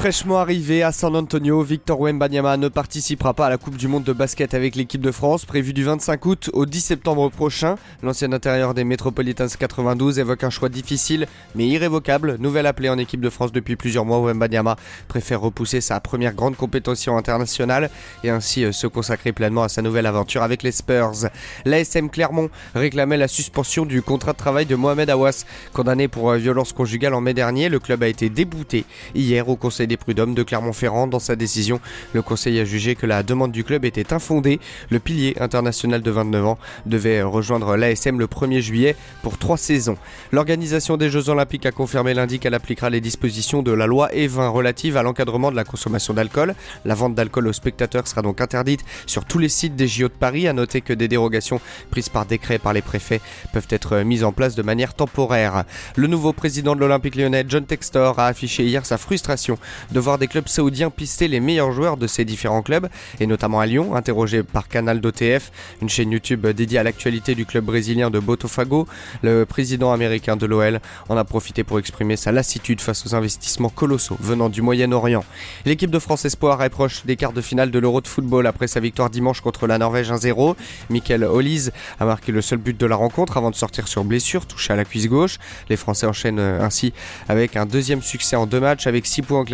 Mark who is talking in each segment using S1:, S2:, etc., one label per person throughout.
S1: Fraîchement arrivé à San Antonio, Victor Wembanyama ne participera pas à la Coupe du Monde de basket avec l'équipe de France, prévue du 25 août au 10 septembre prochain. L'ancien intérieur des Metropolitans 92 évoque un choix difficile mais irrévocable. Nouvelle appelée en équipe de France depuis plusieurs mois, Wembanyama préfère repousser sa première grande compétition internationale et ainsi euh, se consacrer pleinement à sa nouvelle aventure avec les Spurs. L'ASM Clermont réclamait la suspension du contrat de travail de Mohamed Awas, condamné pour euh, violence conjugale en mai dernier. Le club a été débouté hier au Conseil des prud'hommes de Clermont-Ferrand. Dans sa décision, le conseil a jugé que la demande du club était infondée. Le pilier international de 29 ans devait rejoindre l'ASM le 1er juillet pour trois saisons. L'organisation des Jeux Olympiques a confirmé lundi qu'elle appliquera les dispositions de la loi E20 relative à l'encadrement de la consommation d'alcool. La vente d'alcool aux spectateurs sera donc interdite sur tous les sites des JO de Paris. À noter que des dérogations prises par décret par les préfets peuvent être mises en place de manière temporaire. Le nouveau président de l'Olympique lyonnais, John Textor, a affiché hier sa frustration de voir des clubs saoudiens pister les meilleurs joueurs de ces différents clubs, et notamment à Lyon, interrogé par Canal d'OTF, une chaîne YouTube dédiée à l'actualité du club brésilien de Botafogo. Le président américain de l'OL en a profité pour exprimer sa lassitude face aux investissements colossaux venant du Moyen-Orient. L'équipe de France Espoir est proche des quarts de finale de l'Euro de football après sa victoire dimanche contre la Norvège 1-0. Michael Hollis a marqué le seul but de la rencontre avant de sortir sur blessure, touché à la cuisse gauche. Les Français enchaînent ainsi avec un deuxième succès en deux matchs avec 6 points en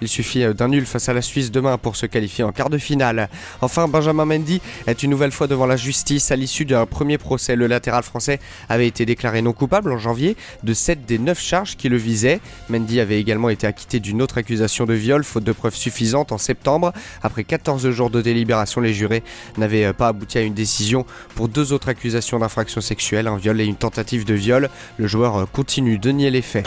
S1: il suffit euh, d'un nul face à la Suisse demain pour se qualifier en quart de finale. Enfin, Benjamin Mendy est une nouvelle fois devant la justice à l'issue d'un premier procès. Le latéral français avait été déclaré non coupable en janvier de 7 des 9 charges qui le visaient. Mendy avait également été acquitté d'une autre accusation de viol, faute de preuves suffisantes, en septembre. Après 14 jours de délibération, les jurés n'avaient euh, pas abouti à une décision pour deux autres accusations d'infraction sexuelle, un viol et une tentative de viol. Le joueur euh, continue de nier les faits.